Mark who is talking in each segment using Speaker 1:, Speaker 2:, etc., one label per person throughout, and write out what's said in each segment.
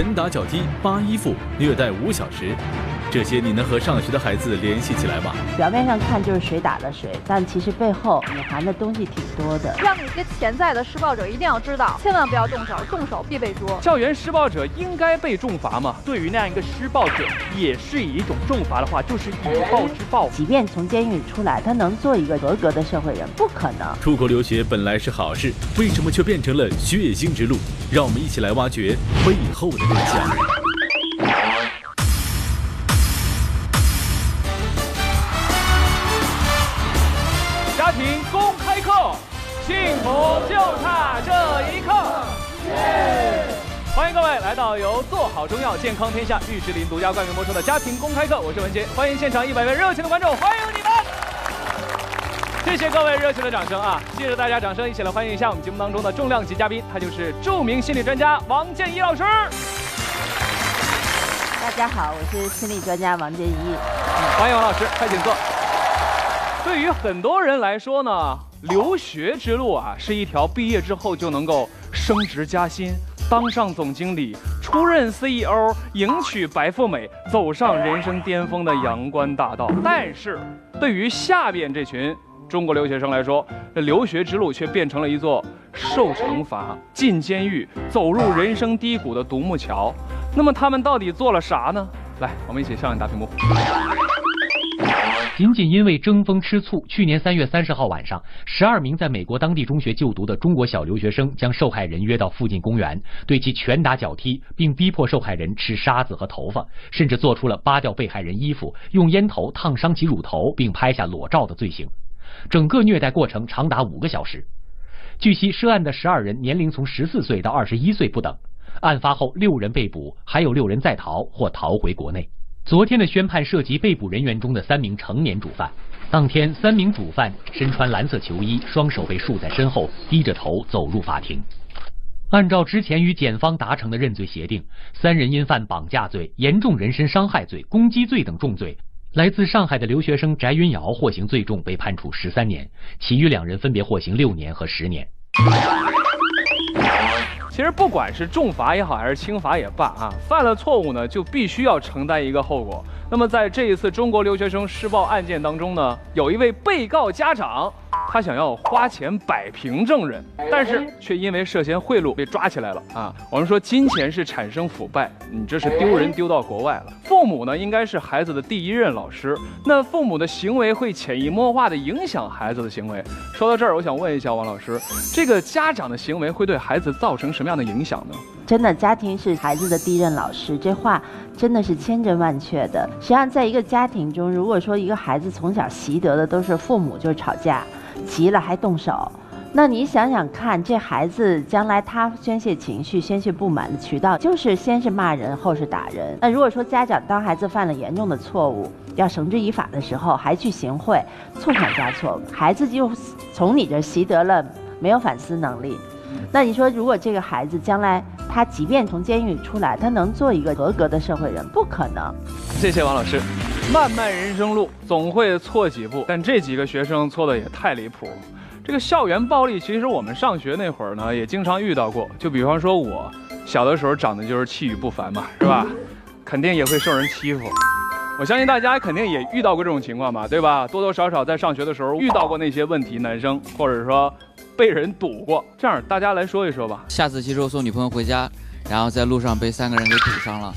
Speaker 1: 拳打脚踢、扒衣服、虐待五小时。这些你能和上学的孩子联系起来吗？
Speaker 2: 表面上看就是谁打了谁，但其实背后隐含的东西挺多的。
Speaker 3: 让那些潜在的施暴者一定要知道，千万不要动手，动手必被捉。
Speaker 4: 校园施暴者应该被重罚吗？对于那样一个施暴者，也是以一种重罚的话，就是以暴制暴。
Speaker 2: 即便从监狱里出来，他能做一个合格的社会人？不可能。
Speaker 1: 出国留学本来是好事，为什么却变成了血腥之路？让我们一起来挖掘背后的真相。
Speaker 4: 来到由做好中药健康天下玉石林独家冠名播出的家庭公开课，我是文杰，欢迎现场一百位热情的观众，欢迎你们！谢谢各位热情的掌声啊！谢谢大家掌声，一起来欢迎一下我们节目当中的重量级嘉宾，他就是著名心理专家王建一老师。
Speaker 2: 大家好，我是心理专家王建一。
Speaker 4: 欢迎王老师，快请坐。对于很多人来说呢。留学之路啊，是一条毕业之后就能够升职加薪、当上总经理、出任 CEO、迎娶白富美、走上人生巅峰的阳关大道。但是，对于下边这群中国留学生来说，这留学之路却变成了一座受惩罚、进监狱、走入人生低谷的独木桥。那么，他们到底做了啥呢？来，我们一起上大屏幕。
Speaker 5: 仅仅因为争风吃醋，去年三月三十号晚上，十二名在美国当地中学就读的中国小留学生将受害人约到附近公园，对其拳打脚踢，并逼迫受害人吃沙子和头发，甚至做出了扒掉被害人衣服、用烟头烫伤其乳头，并拍下裸照的罪行。整个虐待过程长达五个小时。据悉，涉案的十二人年龄从十四岁到二十一岁不等。案发后，六人被捕，还有六人在逃或逃回国内。昨天的宣判涉及被捕人员中的三名成年主犯。当天，三名主犯身穿蓝色球衣，双手被束在身后，低着头走入法庭。按照之前与检方达成的认罪协定，三人因犯绑架罪、严重人身伤害罪、攻击罪等重罪。来自上海的留学生翟云瑶获刑最重，被判处十三年，其余两人分别获刑六年和十年。
Speaker 4: 其实不管是重罚也好，还是轻罚也罢啊，犯了错误呢，就必须要承担一个后果。那么在这一次中国留学生施暴案件当中呢，有一位被告家长。他想要花钱摆平证人，但是却因为涉嫌贿赂被抓起来了啊！我们说金钱是产生腐败，你这是丢人丢到国外了。父母呢，应该是孩子的第一任老师，那父母的行为会潜移默化的影响孩子的行为。说到这儿，我想问一下王老师，这个家长的行为会对孩子造成什么样的影响呢？
Speaker 2: 真的，家庭是孩子的第一任老师，这话真的是千真万确的。实际上，在一个家庭中，如果说一个孩子从小习得的都是父母就吵架。急了还动手，那你想想看，这孩子将来他宣泄情绪、宣泄不满的渠道，就是先是骂人，后是打人。那如果说家长当孩子犯了严重的错误，要绳之以法的时候，还去行贿，错上加错，孩子就从你这习得了没有反思能力。那你说，如果这个孩子将来他即便从监狱出来，他能做一个合格的社会人？不可能。
Speaker 4: 谢谢王老师。漫漫人生路，总会错几步，但这几个学生错的也太离谱了。这个校园暴力，其实我们上学那会儿呢，也经常遇到过。就比方说，我小的时候长得就是气宇不凡嘛，是吧？肯定也会受人欺负。我相信大家肯定也遇到过这种情况吧，对吧？多多少少在上学的时候遇到过那些问题男生，或者说被人堵过。这样，大家来说一说吧。
Speaker 6: 下次其实我送女朋友回家，然后在路上被三个人给堵上了。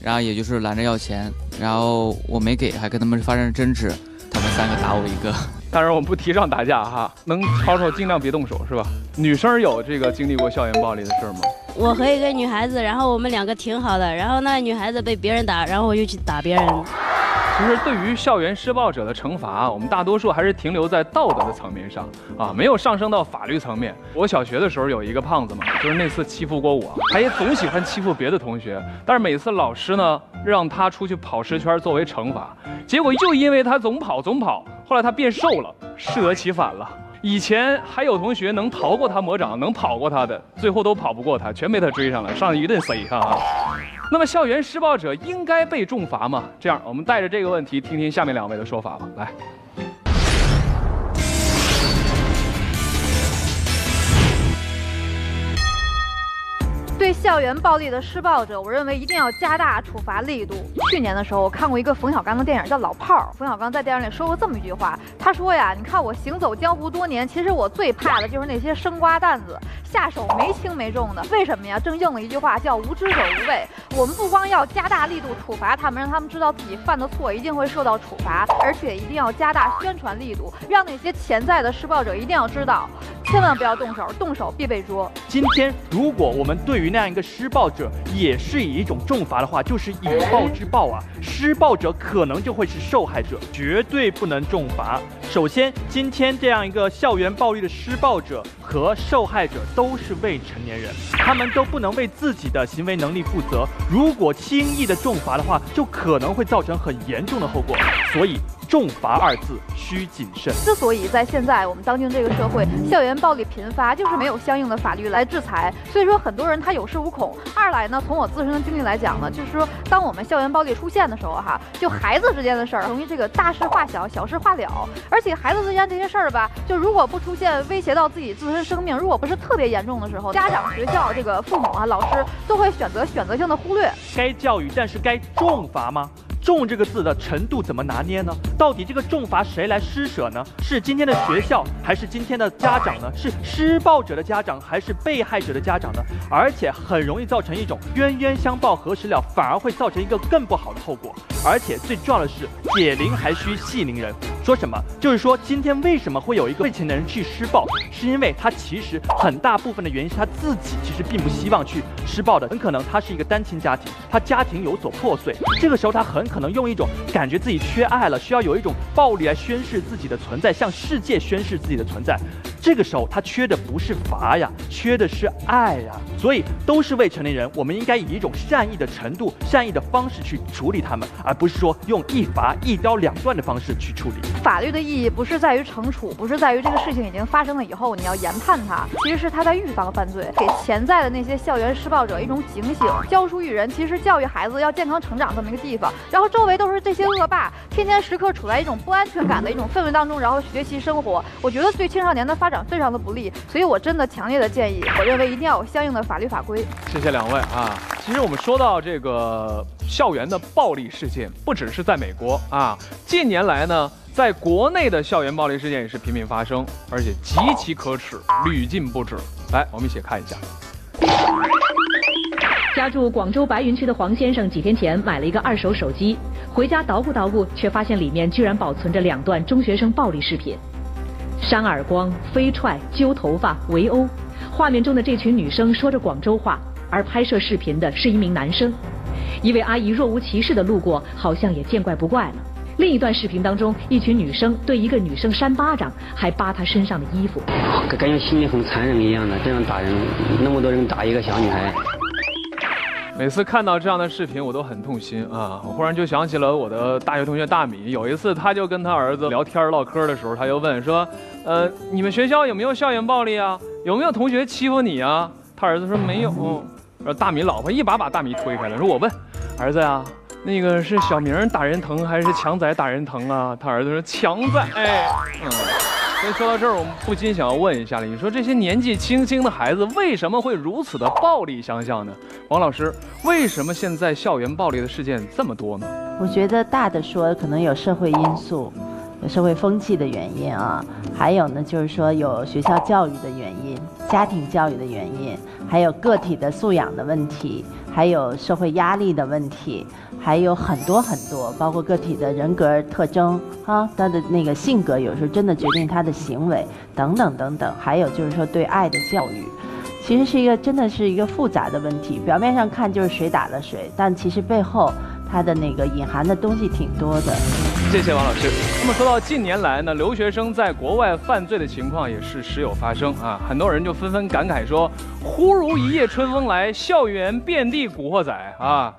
Speaker 6: 然后也就是拦着要钱，然后我没给，还跟他们发生争执，他们三个打我一个。
Speaker 4: 当然我们不提倡打架哈，能吵吵尽量别动手是吧？女生有这个经历过校园暴力的事吗？
Speaker 7: 我和一个女孩子，然后我们两个挺好的，然后那女孩子被别人打，然后我就去打别人。
Speaker 4: 其实对于校园施暴者的惩罚，我们大多数还是停留在道德的层面上啊，没有上升到法律层面。我小学的时候有一个胖子嘛，就是那次欺负过我，他也总喜欢欺负别的同学。但是每次老师呢让他出去跑十圈作为惩罚，结果就因为他总跑总跑，后来他变瘦了，适得其反了。以前还有同学能逃过他魔掌，能跑过他的，最后都跑不过他，全被他追上了，上一顿塞哈。那么，校园施暴者应该被重罚吗？这样，我们带着这个问题，听听下面两位的说法吧。来，
Speaker 3: 对。校园暴力的施暴者，我认为一定要加大处罚力度。去年的时候，我看过一个冯小刚的电影，叫《老炮儿》。冯小刚在电影里说过这么一句话，他说呀：“你看我行走江湖多年，其实我最怕的就是那些生瓜蛋子，下手没轻没重的。为什么呀？正应了一句话，叫无知者无畏。我们不光要加大力度处罚他们，让他们知道自己犯的错一定会受到处罚，而且一定要加大宣传力度，让那些潜在的施暴者一定要知道，千万不要动手，动手必被捉。
Speaker 8: 今天如果我们对于那样一个施暴者也是以一种重罚的话，就是以暴制暴啊，施暴者可能就会是受害者，绝对不能重罚。首先，今天这样一个校园暴力的施暴者和受害者都是未成年人，他们都不能为自己的行为能力负责。如果轻易的重罚的话，就可能会造成很严重的后果。所以。重罚二字需谨慎。
Speaker 3: 之所以在现在我们当今这个社会，校园暴力频发，就是没有相应的法律来制裁。所以说，很多人他有恃无恐。二来呢，从我自身的经历来讲呢，就是说，当我们校园暴力出现的时候，哈，就孩子之间的事儿容易这个大事化小，小事化了。而且孩子之间这些事儿吧，就如果不出现威胁到自己自身生命，如果不是特别严重的时候，家长、学校、这个父母啊、老师都会选择选择性的忽略。
Speaker 8: 该教育，但是该重罚吗？重这个字的程度怎么拿捏呢？到底这个重罚谁来施舍呢？是今天的学校，还是今天的家长呢？是施暴者的家长，还是被害者的家长呢？而且很容易造成一种冤冤相报何时了，反而会造成一个更不好的后果。而且最重要的是，解铃还需系铃人。说什么？就是说今天为什么会有一个未成年人去施暴？是因为他其实很大部分的原因是他自己其实并不希望去施暴的，很可能他是一个单亲家庭，他家庭有所破碎，这个时候他很可能用一种感觉自己缺爱了，需要有一种暴力来宣示自己的存在，向世界宣示自己的存在。这个时候他缺的不是罚呀，缺的是爱呀。所以都是未成年人，我们应该以一种善意的程度、善意的方式去处理他们，而不是说用一罚一刀两断的方式去处理。
Speaker 3: 法律的意义不是在于惩处，不是在于这个事情已经发生了以后你要研判它，其实是他在预防犯罪，给潜在的那些校园施暴者一种警醒，教书育人，其实教育孩子要健康成长这么一个地方。然后周围都是这些恶霸，天天时刻处在一种不安全感的一种氛围当中，然后学习生活，我觉得对青少年的发展非常的不利。所以我真的强烈的建议，我认为一定要有相应的法律法规。
Speaker 4: 谢谢两位啊。其实我们说到这个校园的暴力事件，不只是在美国啊，近年来呢。在国内的校园暴力事件也是频频发生，而且极其可耻，屡禁不止。来，我们一起看一下。
Speaker 9: 家住广州白云区的黄先生几天前买了一个二手手机，回家捣鼓捣鼓，却发现里面居然保存着两段中学生暴力视频：扇耳光、飞踹、揪头发、围殴。画面中的这群女生说着广州话，而拍摄视频的是一名男生。一位阿姨若无其事的路过，好像也见怪不怪了。另一段视频当中，一群女生对一个女生扇巴掌，还扒她身上的衣服，
Speaker 10: 感觉心里很残忍一样的，这样打人，那么多人打一个小女孩。
Speaker 4: 每次看到这样的视频，我都很痛心啊！我忽然就想起了我的大学同学大米，有一次他就跟他儿子聊天唠嗑的时候，他就问说：“呃，你们学校有没有校园暴力啊？有没有同学欺负你啊？”他儿子说没有。然后大米老婆一把把大米推开了，说：“我问儿子呀。”那个是小明打人疼还是强仔打人疼啊？他儿子说强仔。嗯，所以说到这儿，我们不禁想要问一下了：你说这些年纪轻轻的孩子为什么会如此的暴力相向呢？王老师，为什么现在校园暴力的事件这么多呢？
Speaker 2: 我觉得大的说可能有社会因素，有社会风气的原因啊，还有呢就是说有学校教育的原因、家庭教育的原因，还有个体的素养的问题，还有社会压力的问题。还有很多很多，包括个体的人格特征啊，他的那个性格，有时候真的决定他的行为等等等等。还有就是说对爱的教育，其实是一个真的是一个复杂的问题。表面上看就是谁打了谁，但其实背后他的那个隐含的东西挺多的。
Speaker 4: 谢谢王老师。那么说到近年来呢，留学生在国外犯罪的情况也是时有发生啊，很多人就纷纷感慨说：“忽如一夜春风来，校园遍地古惑仔啊。”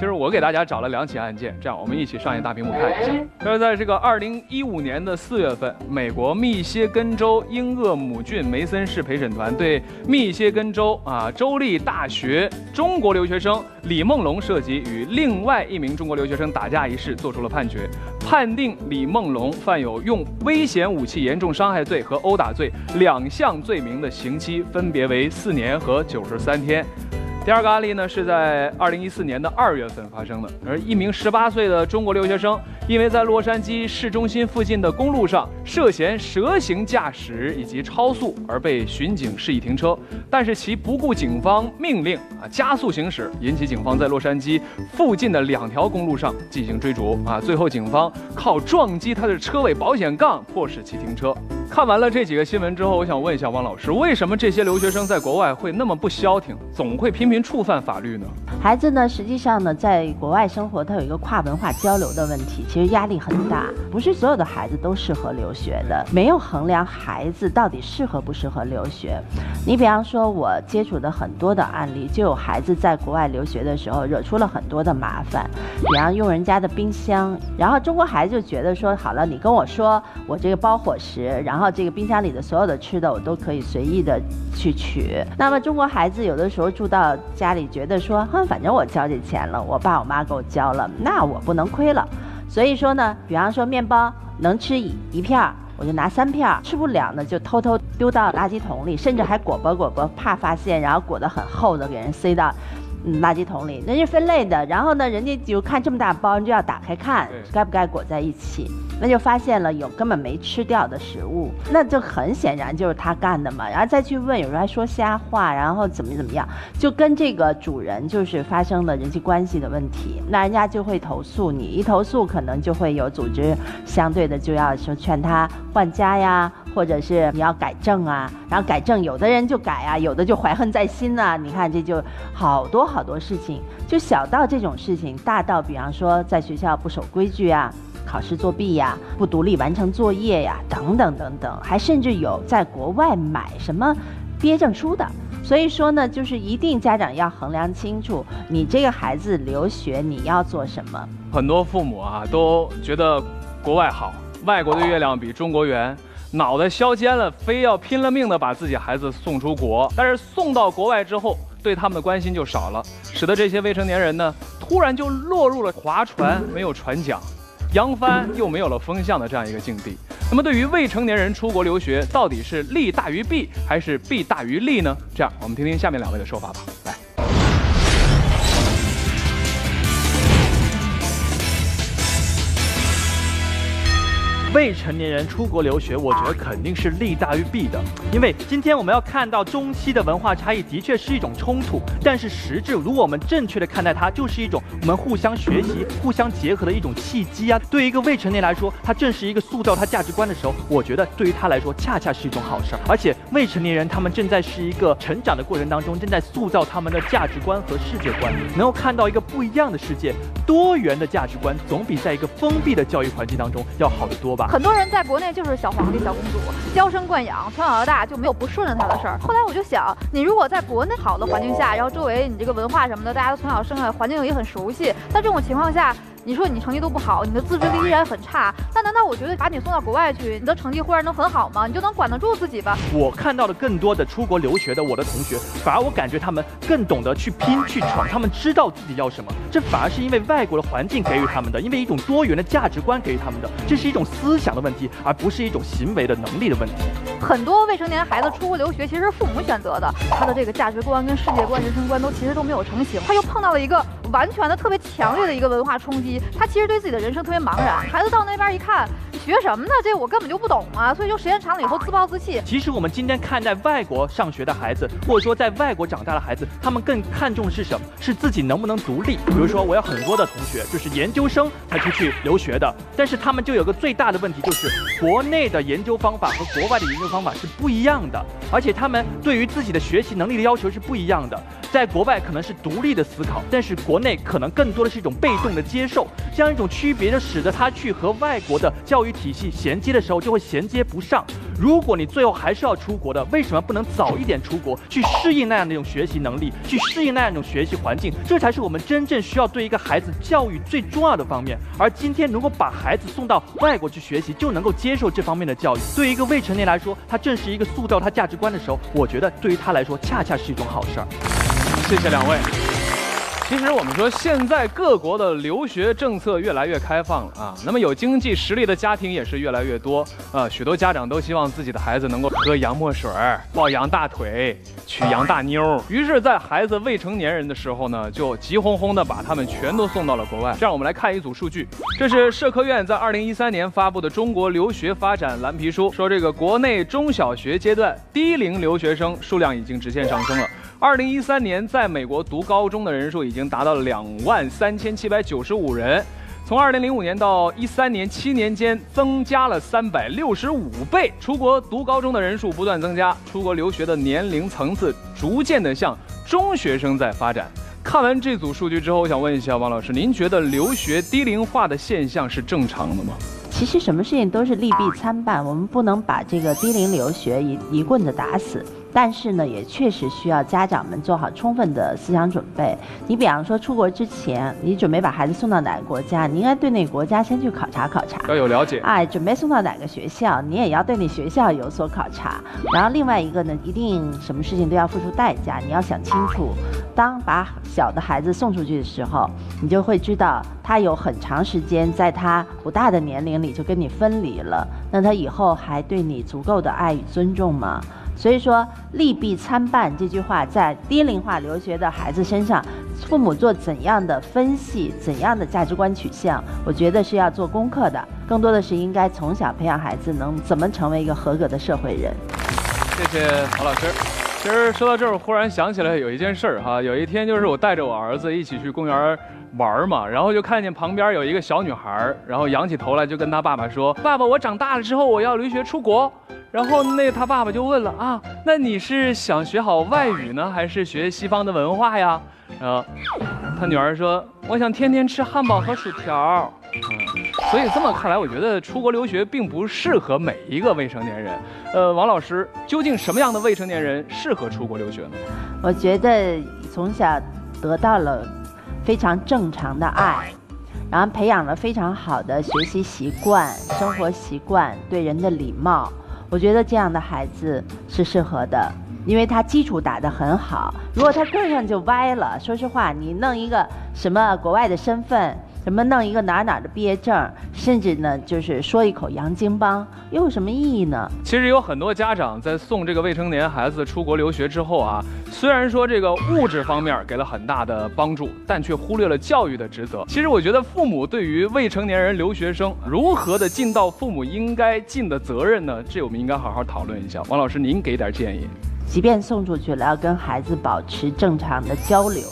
Speaker 4: 其实我给大家找了两起案件，这样我们一起上一大屏幕看一下。就是在这个二零一五年的四月份，美国密歇根州英厄姆郡梅森市陪审团对密歇根州啊州立大学中国留学生李梦龙涉及与另外一名中国留学生打架一事作出了判决，判定李梦龙犯有用危险武器严重伤害罪和殴打罪两项罪名的刑期分别为四年和九十三天。第二个案例呢是在二零一四年的二月份发生的，而一名十八岁的中国留学生，因为在洛杉矶市中心附近的公路上涉嫌蛇形驾驶以及超速而被巡警示意停车，但是其不顾警方命令啊加速行驶，引起警方在洛杉矶附近的两条公路上进行追逐。啊，最后警方靠撞击他的车尾保险杠迫使其停车。看完了这几个新闻之后，我想问一下汪老师，为什么这些留学生在国外会那么不消停，总会频频触犯法律呢？
Speaker 2: 孩子呢，实际上呢，在国外生活，他有一个跨文化交流的问题，其实压力很大。不是所有的孩子都适合留学的，没有衡量孩子到底适合不适合留学。你比方说，我接触的很多的案例，就有孩子在国外留学的时候惹出了很多的麻烦，比方用人家的冰箱，然后中国孩子就觉得说，好了，你跟我说我这个包伙食，然后然后这个冰箱里的所有的吃的我都可以随意的去取。那么中国孩子有的时候住到家里，觉得说，哼，反正我交这钱了，我爸我妈给我交了，那我不能亏了。所以说呢，比方说面包能吃一一片儿，我就拿三片儿；吃不了呢，就偷偷丢到垃圾桶里，甚至还裹吧裹吧，怕发现，然后裹得很厚的给人塞到。嗯，垃圾桶里，那是分类的。然后呢，人家就看这么大包，就要打开看，该不该裹在一起。那就发现了有根本没吃掉的食物，那就很显然就是他干的嘛。然后再去问，有时候还说瞎话，然后怎么怎么样，就跟这个主人就是发生了人际关系的问题。那人家就会投诉你，一投诉可能就会有组织相对的就要说劝他换家呀，或者是你要改正啊。然后改正，有的人就改啊，有的就怀恨在心呐。你看这就好多好多事情，就小到这种事情，大到比方说在学校不守规矩啊。考试作弊呀，不独立完成作业呀，等等等等，还甚至有在国外买什么毕业证书的。所以说呢，就是一定家长要衡量清楚，你这个孩子留学你要做什么。
Speaker 4: 很多父母啊都觉得国外好，外国的月亮比中国圆，脑袋削尖了，非要拼了命的把自己孩子送出国。但是送到国外之后，对他们的关心就少了，使得这些未成年人呢，突然就落入了划船没有船桨。扬帆又没有了风向的这样一个境地，那么对于未成年人出国留学，到底是利大于弊还是弊大于利呢？这样，我们听听下面两位的说法吧。来。
Speaker 8: 未成年人出国留学，我觉得肯定是利大于弊的。因为今天我们要看到中西的文化差异，的确是一种冲突。但是实质，如果我们正确的看待它，就是一种我们互相学习、互相结合的一种契机啊。对于一个未成年来说，他正是一个塑造他价值观的时候，我觉得对于他来说，恰恰是一种好事儿。而且未成年人他们正在是一个成长的过程当中，正在塑造他们的价值观和世界观，能够看到一个不一样的世界，多元的价值观，总比在一个封闭的教育环境当中要好得多。
Speaker 3: 很多人在国内就是小皇帝、小公主，娇生惯养，从小到大就没有不顺着他的事儿。后来我就想，你如果在国内好的环境下，然后周围你这个文化什么的，大家都从小生下，环境也很熟悉，在这种情况下。你说你成绩都不好，你的自制力依然很差，那难道我觉得把你送到国外去，你的成绩忽然能很好吗？你就能管得住自己吧？
Speaker 8: 我看到的更多的出国留学的我的同学，反而我感觉他们更懂得去拼去闯，他们知道自己要什么。这反而是因为外国的环境给予他们的，因为一种多元的价值观给予他们的，这是一种思想的问题，而不是一种行为的能力的问题。
Speaker 3: 很多未成年孩子出国留学，其实是父母选择的，他的这个价值观跟世界观、人生观都其实都没有成型，他又碰到了一个。完全的特别强烈的一个文化冲击，他其实对自己的人生特别茫然。孩子到那边一看，学什么呢？这我根本就不懂啊！所以就时间长了以后自暴自弃。
Speaker 8: 其实我们今天看待外国上学的孩子，或者说在外国长大的孩子，他们更看重的是什么？是自己能不能独立。比如说，我有很多的同学就是研究生才出去留学的，但是他们就有个最大的问题，就是国内的研究方法和国外的研究方法是不一样的，而且他们对于自己的学习能力的要求是不一样的。在国外可能是独立的思考，但是国内可能更多的是一种被动的接受，这样一种区别就使得他去和外国的教育体系衔接的时候就会衔接不上。如果你最后还是要出国的，为什么不能早一点出国，去适应那样的一种学习能力，去适应那样一种学习环境？这才是我们真正需要对一个孩子教育最重要的方面。而今天如果把孩子送到外国去学习，就能够接受这方面的教育，对于一个未成年来说，他正是一个塑造他价值观的时候，我觉得对于他来说恰恰是一种好事儿。
Speaker 4: 谢谢两位。其实我们说，现在各国的留学政策越来越开放了啊，那么有经济实力的家庭也是越来越多啊。许多家长都希望自己的孩子能够喝洋墨水抱洋大腿、娶洋大妞，于是，在孩子未成年人的时候呢，就急哄哄的把他们全都送到了国外。这样，我们来看一组数据，这是社科院在二零一三年发布的《中国留学发展蓝皮书》，说这个国内中小学阶段低龄留学生数量已经直线上升了。二零一三年，在美国读高中的人数已经达到了两万三千七百九十五人，从二零零五年到一三年七年间增加了三百六十五倍。出国读高中的人数不断增加，出国留学的年龄层次逐渐的向中学生在发展。看完这组数据之后，我想问一下王老师，您觉得留学低龄化的现象是正常的吗？
Speaker 2: 其实什么事情都是利弊参半，我们不能把这个低龄留学一一棍子打死。但是呢，也确实需要家长们做好充分的思想准备。你比方说出国之前，你准备把孩子送到哪个国家，你应该对那个国家先去考察考察，
Speaker 4: 要有了解。
Speaker 2: 哎，准备送到哪个学校，你也要对那学校有所考察。然后另外一个呢，一定什么事情都要付出代价，你要想清楚。当把小的孩子送出去的时候，你就会知道他有很长时间在他不大的年龄里就跟你分离了。那他以后还对你足够的爱与尊重吗？所以说利弊参半这句话，在低龄化留学的孩子身上，父母做怎样的分析，怎样的价值观取向，我觉得是要做功课的。更多的是应该从小培养孩子能怎么成为一个合格的社会人。
Speaker 4: 谢谢郝老师。其实说到这儿，忽然想起来有一件事儿哈，有一天就是我带着我儿子一起去公园玩嘛，然后就看见旁边有一个小女孩，然后仰起头来就跟他爸爸说：“爸爸，我长大了之后我要留学出国。”然后那他爸爸就问了啊，那你是想学好外语呢，还是学西方的文化呀？然后他女儿说，我想天天吃汉堡和薯条。嗯，所以这么看来，我觉得出国留学并不适合每一个未成年人。呃，王老师，究竟什么样的未成年人适合出国留学呢？
Speaker 2: 我觉得从小得到了非常正常的爱，然后培养了非常好的学习习惯、生活习惯、对人的礼貌。我觉得这样的孩子是适合的，因为他基础打得很好。如果他个上就歪了，说实话，你弄一个什么国外的身份。什么弄一个哪哪的毕业证，甚至呢，就是说一口洋泾浜，又有什么意义呢？
Speaker 4: 其实有很多家长在送这个未成年孩子出国留学之后啊，虽然说这个物质方面给了很大的帮助，但却忽略了教育的职责。其实我觉得父母对于未成年人留学生如何的尽到父母应该尽的责任呢？这我们应该好好讨论一下。王老师，您给点建议。
Speaker 2: 即便送出去了，要跟孩子保持正常的交流。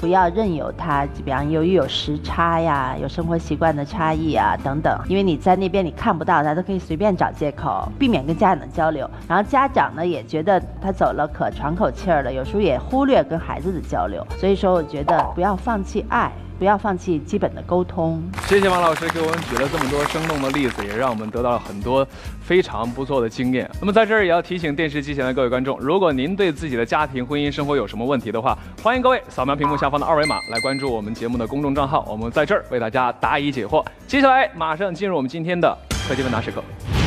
Speaker 2: 不要任由他，比方由于有时差呀，有生活习惯的差异啊等等，因为你在那边你看不到他，都可以随便找借口，避免跟家长的交流。然后家长呢也觉得他走了可喘口气儿了，有时候也忽略跟孩子的交流。所以说，我觉得不要放弃爱。不要放弃基本的沟通。
Speaker 4: 谢谢王老师给我们举了这么多生动的例子，也让我们得到了很多非常不错的经验。那么在这儿也要提醒电视机前的各位观众，如果您对自己的家庭、婚姻生活有什么问题的话，欢迎各位扫描屏幕下方的二维码来关注我们节目的公众账号，我们在这儿为大家答疑解惑。接下来马上进入我们今天的科技问答时刻。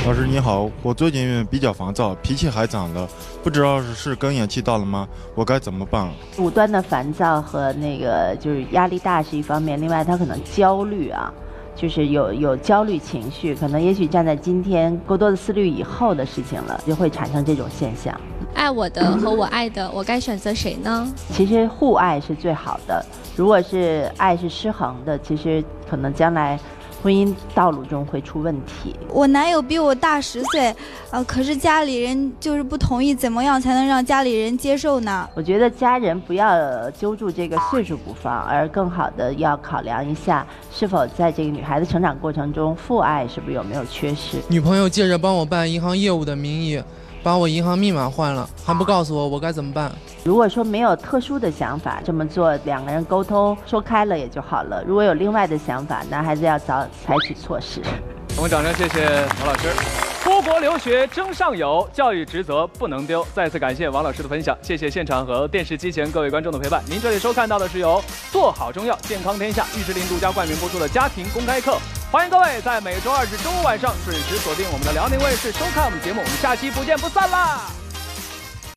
Speaker 11: 老师你好，我最近比较烦躁，脾气还长了，不知道是更年期到了吗？我该怎么办？
Speaker 2: 无端的烦躁和那个就是压力大是一方面，另外他可能焦虑啊，就是有有焦虑情绪，可能也许站在今天过多的思虑以后的事情了，就会产生这种现象。
Speaker 12: 爱我的和我爱的，我该选择谁呢？
Speaker 2: 其实互爱是最好的，如果是爱是失衡的，其实可能将来。婚姻道路中会出问题。
Speaker 13: 我男友比我大十岁，呃，可是家里人就是不同意，怎么样才能让家里人接受呢？
Speaker 2: 我觉得家人不要揪住这个岁数不放，而更好的要考量一下，是否在这个女孩子成长过程中，父爱是不是有没有缺失？
Speaker 14: 女朋友借着帮我办银行业务的名义。把我银行密码换了，还不告诉我，我该怎么办？
Speaker 2: 如果说没有特殊的想法，这么做两个人沟通说开了也就好了。如果有另外的想法，那还是要早采取措施。
Speaker 4: 我们掌声谢谢王老师。出国留学争上游，教育职责不能丢。再次感谢王老师的分享，谢谢现场和电视机前各位观众的陪伴。您这里收看到的是由做好中药健康天下玉石林独家冠名播出的家庭公开课。欢迎各位在每周二至周五晚上准时锁定我们的辽宁卫视收看我们节目，我们下期不见不散啦！